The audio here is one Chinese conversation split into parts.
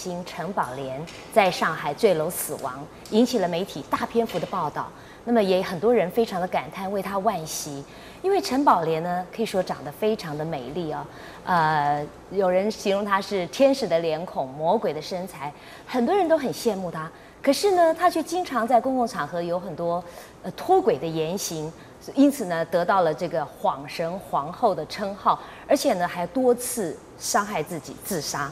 星陈宝莲在上海坠楼死亡，引起了媒体大篇幅的报道。那么也很多人非常的感叹，为她惋惜。因为陈宝莲呢，可以说长得非常的美丽、哦，呃，有人形容她是天使的脸孔、魔鬼的身材，很多人都很羡慕她。可是呢，她却经常在公共场合有很多呃脱轨的言行。因此呢，得到了这个“恍神皇后”的称号，而且呢，还多次伤害自己、自杀。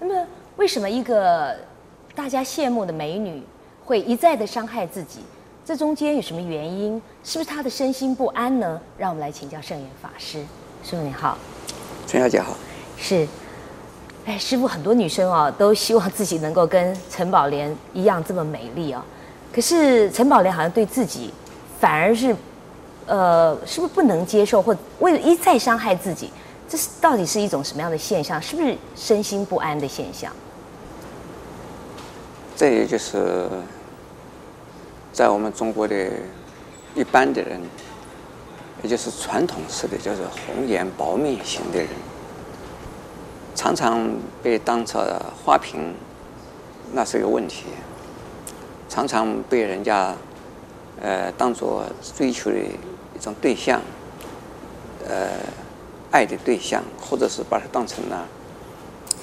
那么，为什么一个大家羡慕的美女会一再的伤害自己？这中间有什么原因？是不是她的身心不安呢？让我们来请教圣严法师。师父你好，陈小姐好。是，哎，师父，很多女生啊，都希望自己能够跟陈宝莲一样这么美丽啊。可是陈宝莲好像对自己反而是。呃，是不是不能接受，或为了一再伤害自己？这是到底是一种什么样的现象？是不是身心不安的现象？这也就是在我们中国的一般的人，也就是传统式的，就是红颜薄命型的人，常常被当成花瓶，那是一个问题。常常被人家呃当做追求的。一种对象，呃，爱的对象，或者是把它当成了，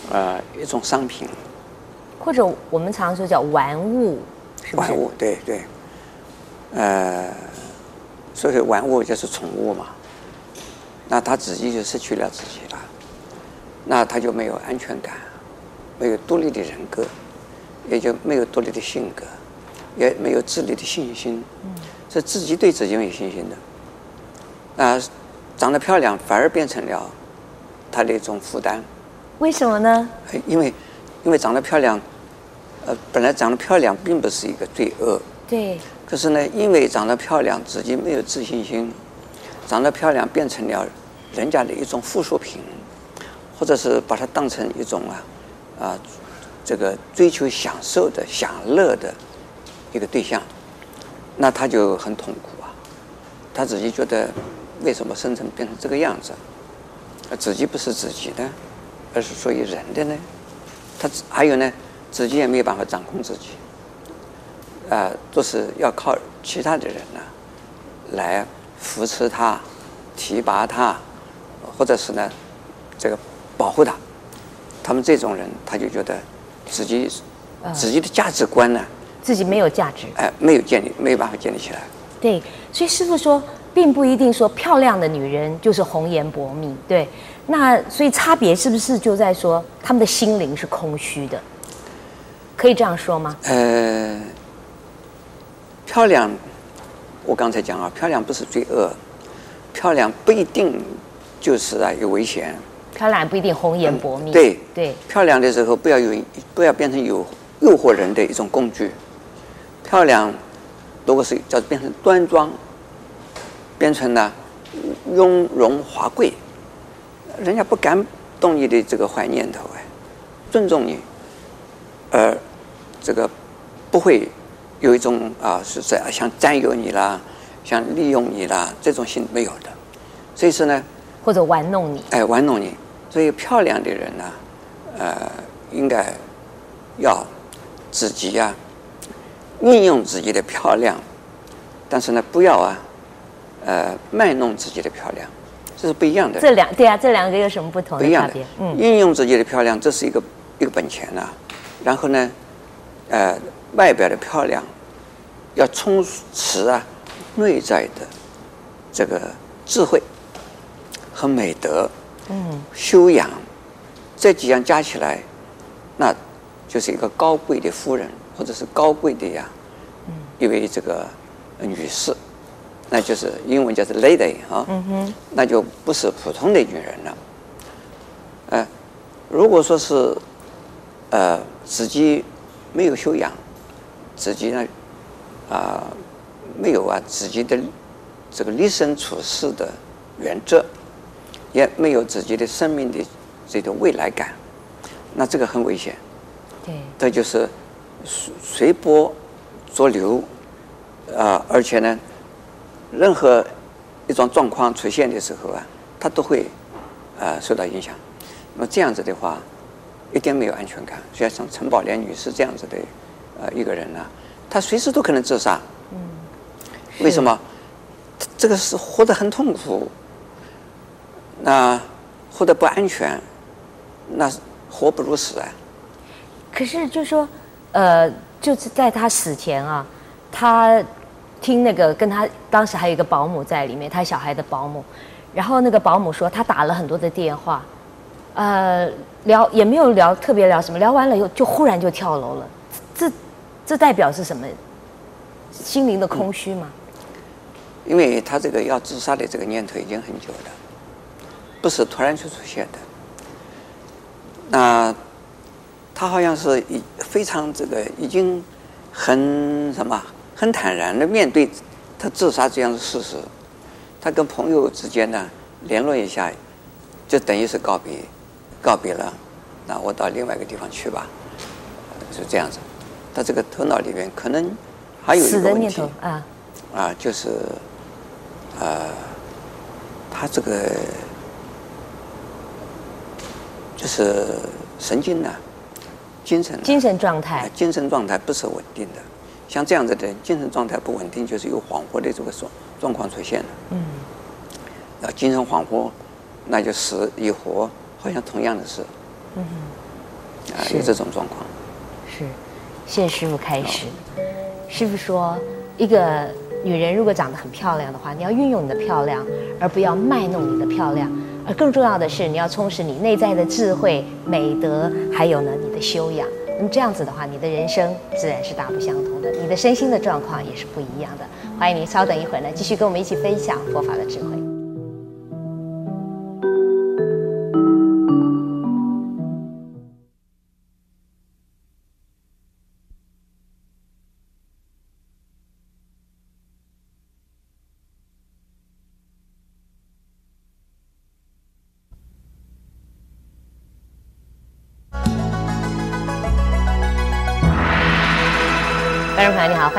呃，一种商品，或者我们常说叫玩物，是不是？玩物，对对，呃，所以玩物就是宠物嘛，那他自己就失去了自己了，那他就没有安全感，没有独立的人格，也就没有独立的性格，也没有自立的信心，嗯，是自己对自己没有信心的。啊，长得漂亮反而变成了他的一种负担。为什么呢？因为，因为长得漂亮，呃，本来长得漂亮并不是一个罪恶。对。可是呢，因为长得漂亮，自己没有自信心，长得漂亮变成了人家的一种附属品，或者是把它当成一种啊啊，这个追求享受的、享乐的一个对象，那他就很痛苦啊，他自己觉得。为什么生成变成这个样子？自己不是自己的，而是属于人的呢？他还有呢，自己也没有办法掌控自己，啊、呃，都是要靠其他的人呢，来扶持他、提拔他，或者是呢，这个保护他。他们这种人，他就觉得自己自己的价值观呢，自己没有价值，哎、呃，没有建立，没有办法建立起来。对，所以师傅说。并不一定说漂亮的女人就是红颜薄命，对。那所以差别是不是就在说他们的心灵是空虚的？可以这样说吗？呃，漂亮，我刚才讲啊，漂亮不是罪恶，漂亮不一定就是啊有危险。漂亮不一定红颜薄命。嗯、对对，漂亮的时候不要有不要变成有诱惑人的一种工具。漂亮，如果是叫变成端庄。变成了雍容华贵，人家不敢动你的这个坏念头哎，尊重你，而这个不会有一种啊是这样想占有你啦，想利用你啦这种心没有的，所以说呢，或者玩弄你，哎，玩弄你，所以漂亮的人呢，呃，应该要自己呀、啊，运用自己的漂亮，但是呢，不要啊。呃，卖弄自己的漂亮，这是不一样的。这两对啊，这两个有什么不同的差别？嗯，运用自己的漂亮，这是一个一个本钱呐、啊。然后呢，呃，外表的漂亮要充实啊，内在的这个智慧和美德，嗯，修养这几样加起来，那就是一个高贵的夫人，或者是高贵的呀，嗯，一位这个女士。那就是英文叫做 lady 啊，嗯哼，那就不是普通的女人了。呃，如果说是呃自己没有修养，自己呢啊、呃、没有啊自己的这个立身处世的原则，也没有自己的生命的这种未来感，那这个很危险。对，这就是随波逐流啊、呃，而且呢。任何一种状况出现的时候啊，他都会呃受到影响。那么这样子的话，一点没有安全感。所以像陈宝莲女士这样子的呃一个人呢，她随时都可能自杀。嗯，为什么？这个是活得很痛苦，那活得不安全，那活不如死啊。可是就说，呃，就是在他死前啊，他听那个跟他当时还有一个保姆在里面，他小孩的保姆，然后那个保姆说他打了很多的电话，呃，聊也没有聊特别聊什么，聊完了以后就忽然就跳楼了，这这代表是什么？心灵的空虚吗？因为他这个要自杀的这个念头已经很久了，不是突然就出现的，那。他好像是已非常这个已经很什么很坦然的面对他自杀这样的事实，他跟朋友之间呢联络一下，就等于是告别，告别了，那我到另外一个地方去吧，是这样子。他这个头脑里面可能还有一个问题啊，啊，就是呃，他这个就是神经呢。精神精神状态，精神状态不是稳定的。像这样子的精神状态不稳定，就是有恍惚的这个状状况出现了。嗯，要精神恍惚，那就死与活好像同样的事。嗯，啊，有这种状况。是，谢谢师傅开始。师傅说，一个女人如果长得很漂亮的话，你要运用你的漂亮，而不要卖弄你的漂亮。而更重要的是，你要充实你内在的智慧、美德，还有呢，你的修养。那么这样子的话，你的人生自然是大不相同的，你的身心的状况也是不一样的。欢迎您稍等一会儿呢，继续跟我们一起分享佛法的智慧。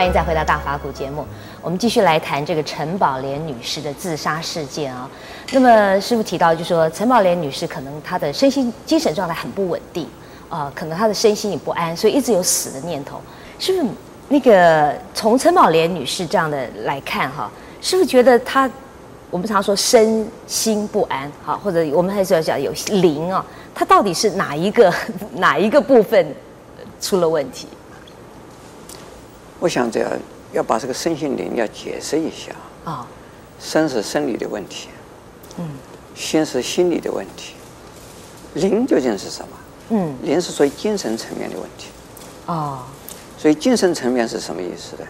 欢迎再回到大法古节目。我们继续来谈这个陈宝莲女士的自杀事件啊。那么师父提到，就说陈宝莲女士可能她的身心精神状态很不稳定啊、可能她的身心也不安，所以一直有死的念头。是不是那个从陈宝莲女士这样的来看哈，是不是觉得她我们常说身心不安哈，或者我们还是要讲有灵啊，她到底是哪一个哪一个部分出了问题？我想这样要把这个身心灵要解释一下啊。身是生理的问题，嗯，心是心理的问题，灵究竟是什么？嗯，灵是属于精神层面的问题。哦，所以精神层面是什么意思呢？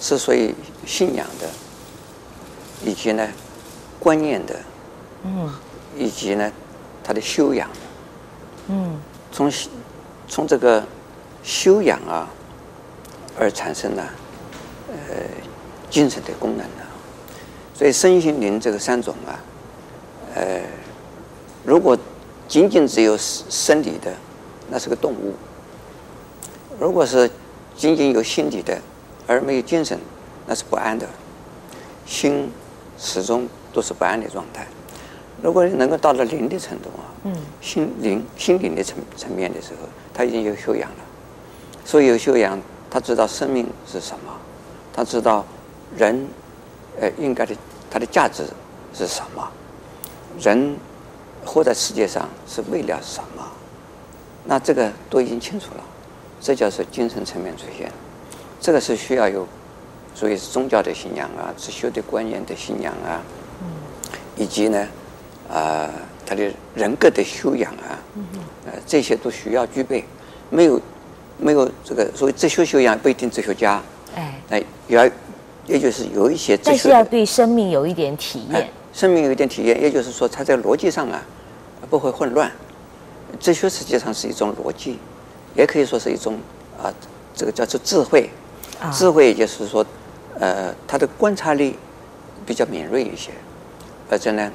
是属于信仰的，以及呢观念的，嗯，以及呢他的修养的，嗯，从从这个修养啊。而产生了呃精神的功能呢，所以身心灵这个三种啊，呃，如果仅仅只有生理的，那是个动物；如果是仅仅有心理的，而没有精神，那是不安的，心始终都是不安的状态。如果能够到了灵的程度啊，嗯，心灵心灵的层层面的时候，他已经有修养了，所以有修养。他知道生命是什么，他知道人，呃，应该的他的价值是什么，人活在世界上是为了什么？那这个都已经清楚了，这就是精神层面出现，这个是需要有，所以是宗教的信仰啊，自修的观念的信仰啊，以及呢，啊、呃，他的人格的修养啊，呃，这些都需要具备，没有。没有这个所谓哲学修养，不一定哲学家。哎，哎，要，也就是有一些哲学，但是要对生命有一点体验。生命有一点体验，也就是说，他在逻辑上啊，不会混乱。哲学实际上是一种逻辑，也可以说是一种啊，这个叫做智慧。智慧就是说，呃，他的观察力比较敏锐一些，而且呢，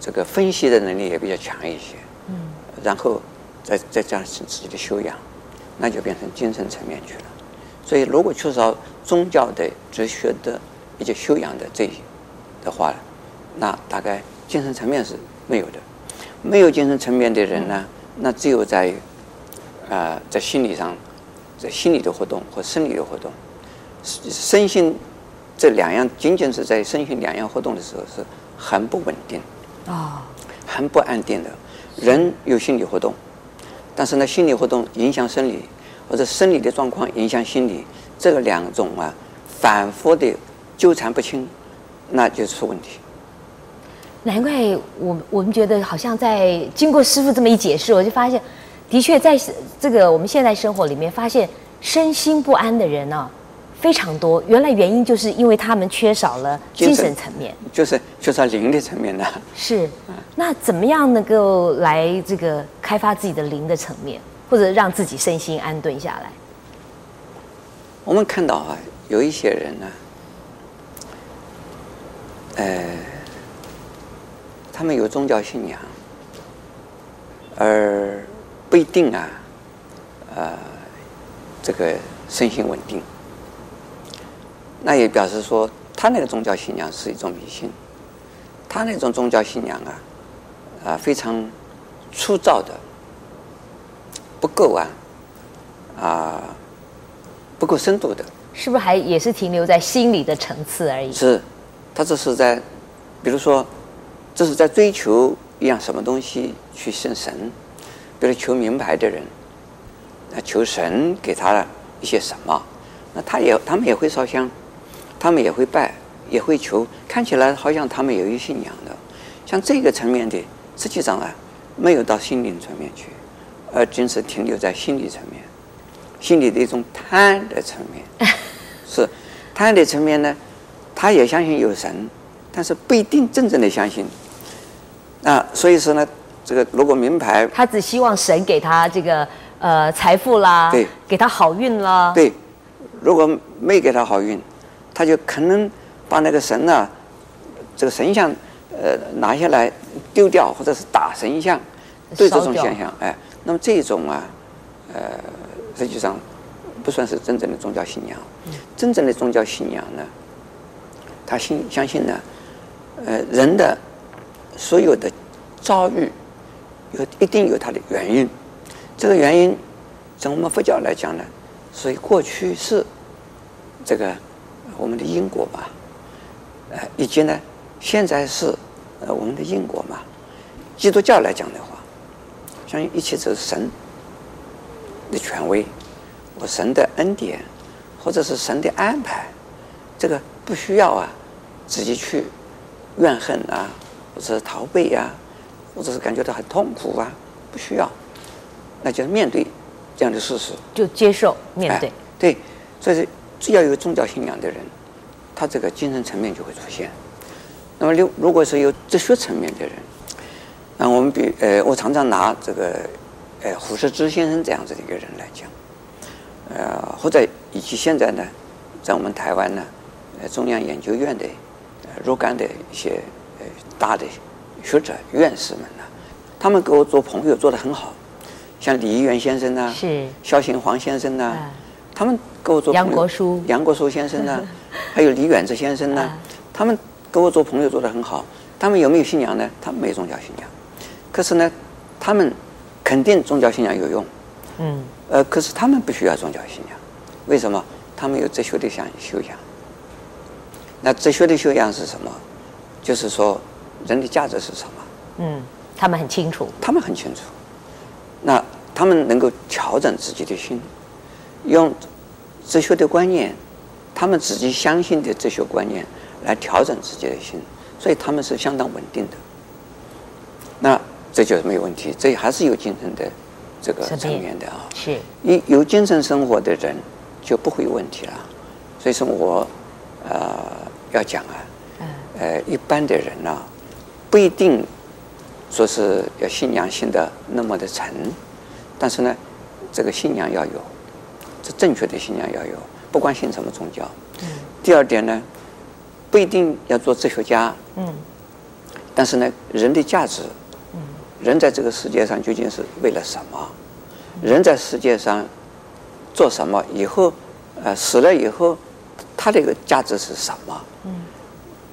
这个分析的能力也比较强一些。嗯，然后再再加上自己的修养。那就变成精神层面去了，所以如果缺少宗教的、哲学的以及修养的这些的话，那大概精神层面是没有的。没有精神层面的人呢，那只有在啊、呃，在心理上，在心理的活动和生理的活动，身心这两样仅仅是在身心两样活动的时候是很不稳定啊，很不安定的。人有心理活动，但是呢，心理活动影响生理，或者生理的状况影响心理，这个两种啊，反复的纠缠不清，那就出问题。难怪我我们觉得好像在经过师傅这么一解释，我就发现，的确在这个我们现在生活里面，发现身心不安的人呢、非常多。原来原因就是因为他们缺少了精神层面，就是缺少灵的层面呢。是，那怎么样能够来这个开发自己的灵的层面，或者让自己身心安顿下来？我们看到啊，有一些人呢，呃。他们有宗教信仰，而不一定啊，呃，这个身心稳定。那也表示说，他那个宗教信仰是一种迷信，他那种宗教信仰啊，啊、呃，非常粗糙的，不够啊，啊、呃，不够深度的。是不是还也是停留在心理的层次而已？是，他这是在，比如说。这是在追求一样什么东西去信神，比如求名牌的人，那求神给他了一些什么，那他也他们也会烧香，他们也会拜，也会求，看起来好像他们有一信仰的，像这个层面的，实际上啊，没有到心灵层面去，而仅是停留在心理层面，心理的一种贪的层面，是贪的层面呢，他也相信有神，但是不一定真正的相信。啊，所以说呢，这个如果名牌，他只希望神给他这个呃财富啦，对，给他好运啦，对，如果没给他好运，他就可能把那个神呢、啊，这个神像呃拿下来丢掉，或者是打神像，对这种现象，哎，那么这种啊，呃，实际上不算是真正的宗教信仰。嗯、真正的宗教信仰呢，他信相信呢，呃，人的。所有的遭遇有一定有它的原因，这个原因从我们佛教来讲呢，所以过去是这个我们的因果嘛，呃，以及呢现在是呃我们的因果嘛。基督教来讲的话，相信一切都是神的权威，我神的恩典，或者是神的安排，这个不需要啊自己去怨恨啊。或者是逃避呀、啊，或者是感觉到很痛苦啊，不需要，那就是面对这样的事实，就接受面对。哎、对，所以是只要有宗教信仰的人，他这个精神层面就会出现。那么，如如果是有哲学层面的人，那我们比呃，我常常拿这个呃胡适之先生这样子的一个人来讲，呃，或者以及现在呢，在我们台湾呢，呃，中央研究院的若干的一些呃。大的学者、院士们呢，他们跟我做朋友做得很好，像李一元先生呢，是肖行黄先生呢，嗯、他们跟我做。杨国书，杨国书先生呢，还有李远志先生呢，嗯、他们跟我做朋友做得很好。他们有没有信仰呢？他们没宗教信仰，可是呢，他们肯定宗教信仰有用。嗯。呃，可是他们不需要宗教信仰，为什么？他们有哲学的想修养。那哲学的修养是什么？就是说。人的价值是什么？嗯，他们很清楚。他们很清楚。那他们能够调整自己的心，用哲学的观念，他们自己相信的哲学观念来调整自己的心，所以他们是相当稳定的。那这就是没有问题，这还是有精神的这个层面的啊。是。一有精神生活的人就不会有问题了。所以说我呃要讲啊，呃一般的人呢、啊。不一定说是要信仰信的那么的沉，但是呢，这个信仰要有，这正确的信仰要有，不管信什么宗教。嗯。第二点呢，不一定要做哲学家。嗯。但是呢，人的价值，嗯，人在这个世界上究竟是为了什么？人在世界上做什么？以后，呃，死了以后，他这个价值是什么？嗯。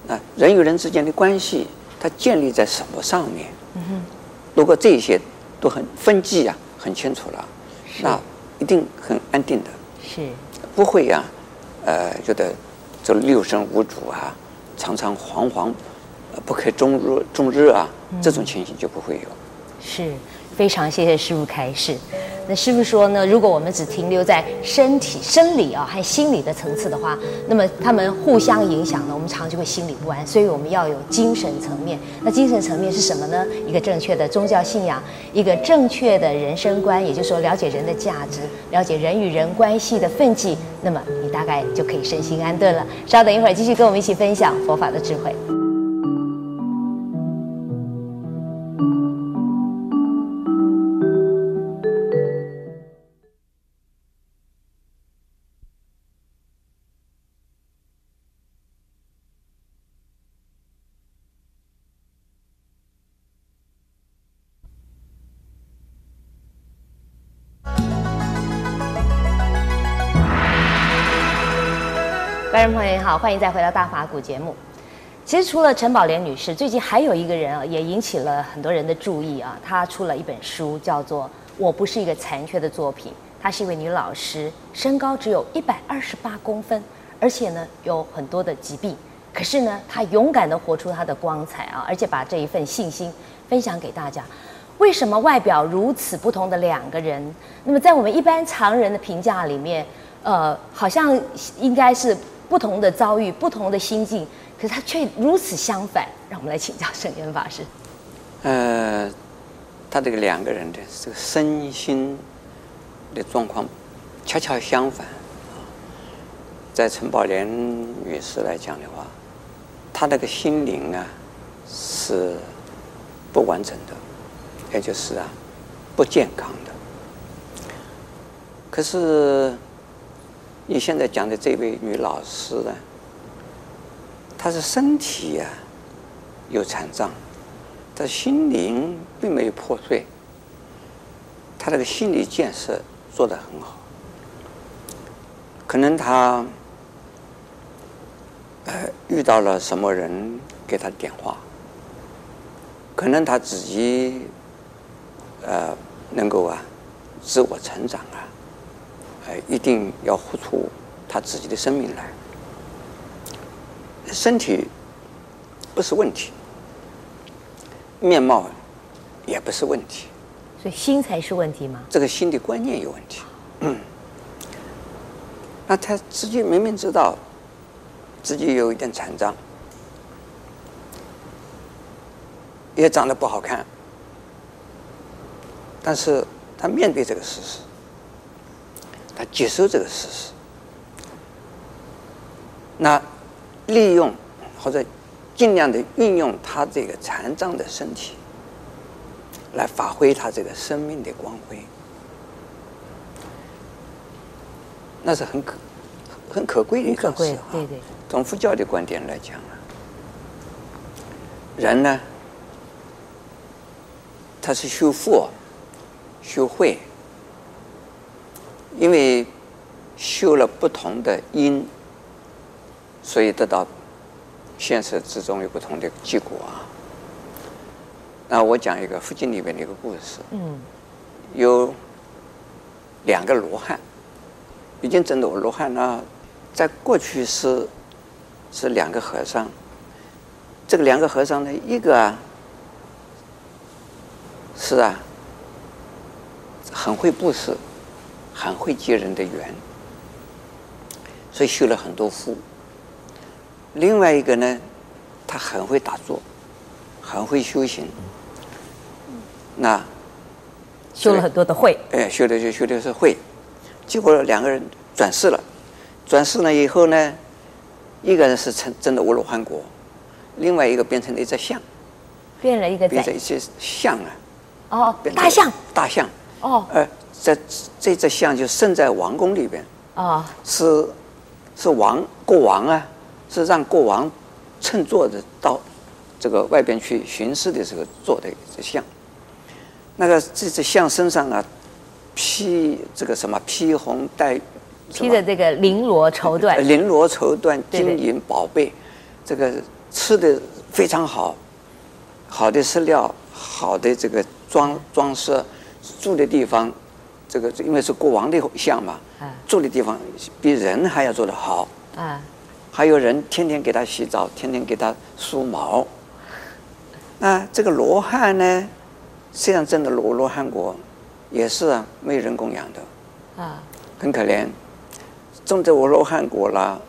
啊，人与人之间的关系。它建立在什么上面？嗯哼，如果这些都很分际啊，很清楚了，那一定很安定的。是，不会呀、啊，呃，觉得这六神无主啊，常常惶惶不可终日终日啊，这种情形就不会有。是。非常谢谢师父开示。那师父说呢，如果我们只停留在身体、生理啊和心理的层次的话，那么他们互相影响呢，我们常就会心里不安。所以我们要有精神层面。那精神层面是什么呢？一个正确的宗教信仰，一个正确的人生观，也就是说了解人的价值，了解人与人关系的分际，那么你大概就可以身心安顿了。稍等一会儿，继续跟我们一起分享佛法的智慧。观众朋友您好，欢迎再回到大法古节目。其实除了陈宝莲女士，最近还有一个人啊，也引起了很多人的注意啊。她出了一本书，叫做《我不是一个残缺的作品》。她是一位女老师，身高只有一百二十八公分，而且呢有很多的疾病。可是呢，她勇敢地活出她的光彩啊，而且把这一份信心分享给大家。为什么外表如此不同的两个人，那么在我们一般常人的评价里面，呃，好像应该是。不同的遭遇，不同的心境，可是他却如此相反。让我们来请教圣严法师。呃，他这个两个人的这个身心的状况恰恰相反。在陈宝莲女士来讲的话，她那个心灵啊是不完整的，也就是啊不健康的。可是。你现在讲的这位女老师呢，她是身体呀、啊、有残障，但心灵并没有破碎。她这个心理建设做得很好。可能她呃遇到了什么人给她点化，可能她自己呃能够啊自我成长啊。哎，一定要活出他自己的生命来。身体不是问题，面貌也不是问题，所以心才是问题吗？这个心的观念有问题。嗯，那他自己明明知道自己有一点残障，也长得不好看，但是他面对这个事实。他接受这个事实，那利用或者尽量的运用他这个残障的身体，来发挥他这个生命的光辉，那是很可很可贵的一个事啊。对对。从佛教的观点来讲啊，人呢，他是修佛、修慧。因为修了不同的因，所以得到现实之中有不同的结果啊。那我讲一个佛经里面的一个故事。嗯。有两个罗汉，已经证得罗汉呢，在过去是是两个和尚。这个两个和尚呢，一个啊是啊很会布施。很会结人的缘，所以修了很多福。另外一个呢，他很会打坐，很会修行。那修了很多的慧，哎，修的就修的是慧。结果两个人转世了，转世了以后呢，一个人是成真的阿罗汉果，另外一个变成了一只象，变了一个变成一只象啊。哦，大象，大象。哦，呃。在这只象就生在王宫里边。啊，是是王国王啊，是让国王乘坐着到这个外边去巡视的时候做的这像。那个这只象身上啊，披这个什么披红戴，披着这个绫罗绸缎，绫罗绸缎，金银宝贝，这个吃的非常好，好的饲料，好的这个装装饰，住的地方，这个因为是国王的像嘛，住的地方比人还要做得好。啊，还有人天天给他洗澡，天天给他梳毛。那这个罗汉呢，实际上真的罗罗汉国也是啊，没有人供养的。啊，很可怜。种在我罗汉果了，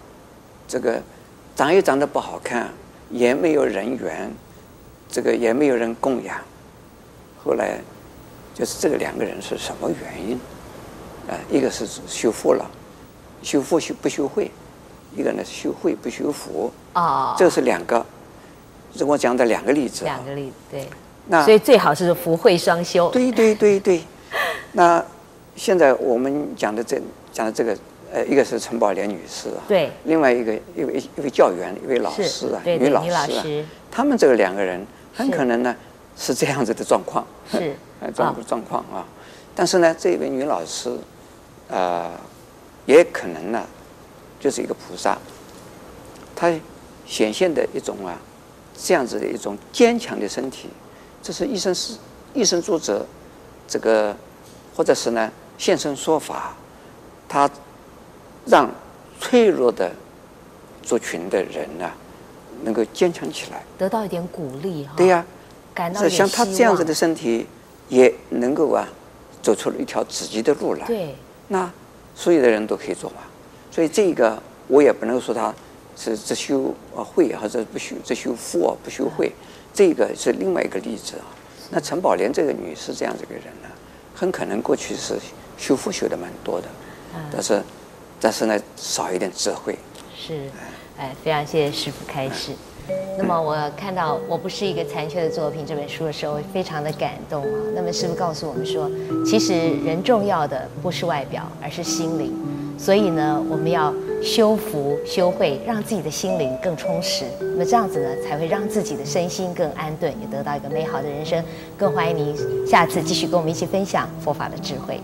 这个长也长得不好看，也没有人缘，这个也没有人供养。后来就是这个两个人是什么原因？啊，一个是修复了，修复修不修慧；一个呢是修慧不修福。啊，这是两个，是我讲的两个例子。两个例子，对。那所以最好是福慧双修。对对对对。那现在我们讲的这讲的这个。呃，一个是陈宝莲女士啊，对，另外一个一位一位教员，一位老师啊，女老师啊，他们这个两个人很可能呢是这样子的状况，是状状况啊。但是呢，这位女老师，呃，也可能呢就是一个菩萨，她显现的一种啊这样子的一种坚强的身体，这是一生是一生作者，这个或者是呢现身说法，他。让脆弱的族群的人呢，能够坚强起来，得到一点鼓励哈。对呀，感到像他这样子的身体，也能够啊，走出了一条自己的路来。对，那所有的人都可以做嘛。所以这个我也不能说他是只修啊慧，或者不修只修福啊不修慧，这个是另外一个例子啊。那陈宝莲这个女士这样子一个人呢，很可能过去是修福修的蛮多的，但是。但是呢，少一点智慧。是，哎，非常谢谢师傅开示。那么我看到《我不是一个残缺的作品》这本书的时候，非常的感动啊。那么师父告诉我们说，其实人重要的不是外表，而是心灵。所以呢，我们要修福修慧，让自己的心灵更充实。那么这样子呢，才会让自己的身心更安顿，也得到一个美好的人生。更欢迎您下次继续跟我们一起分享佛法的智慧。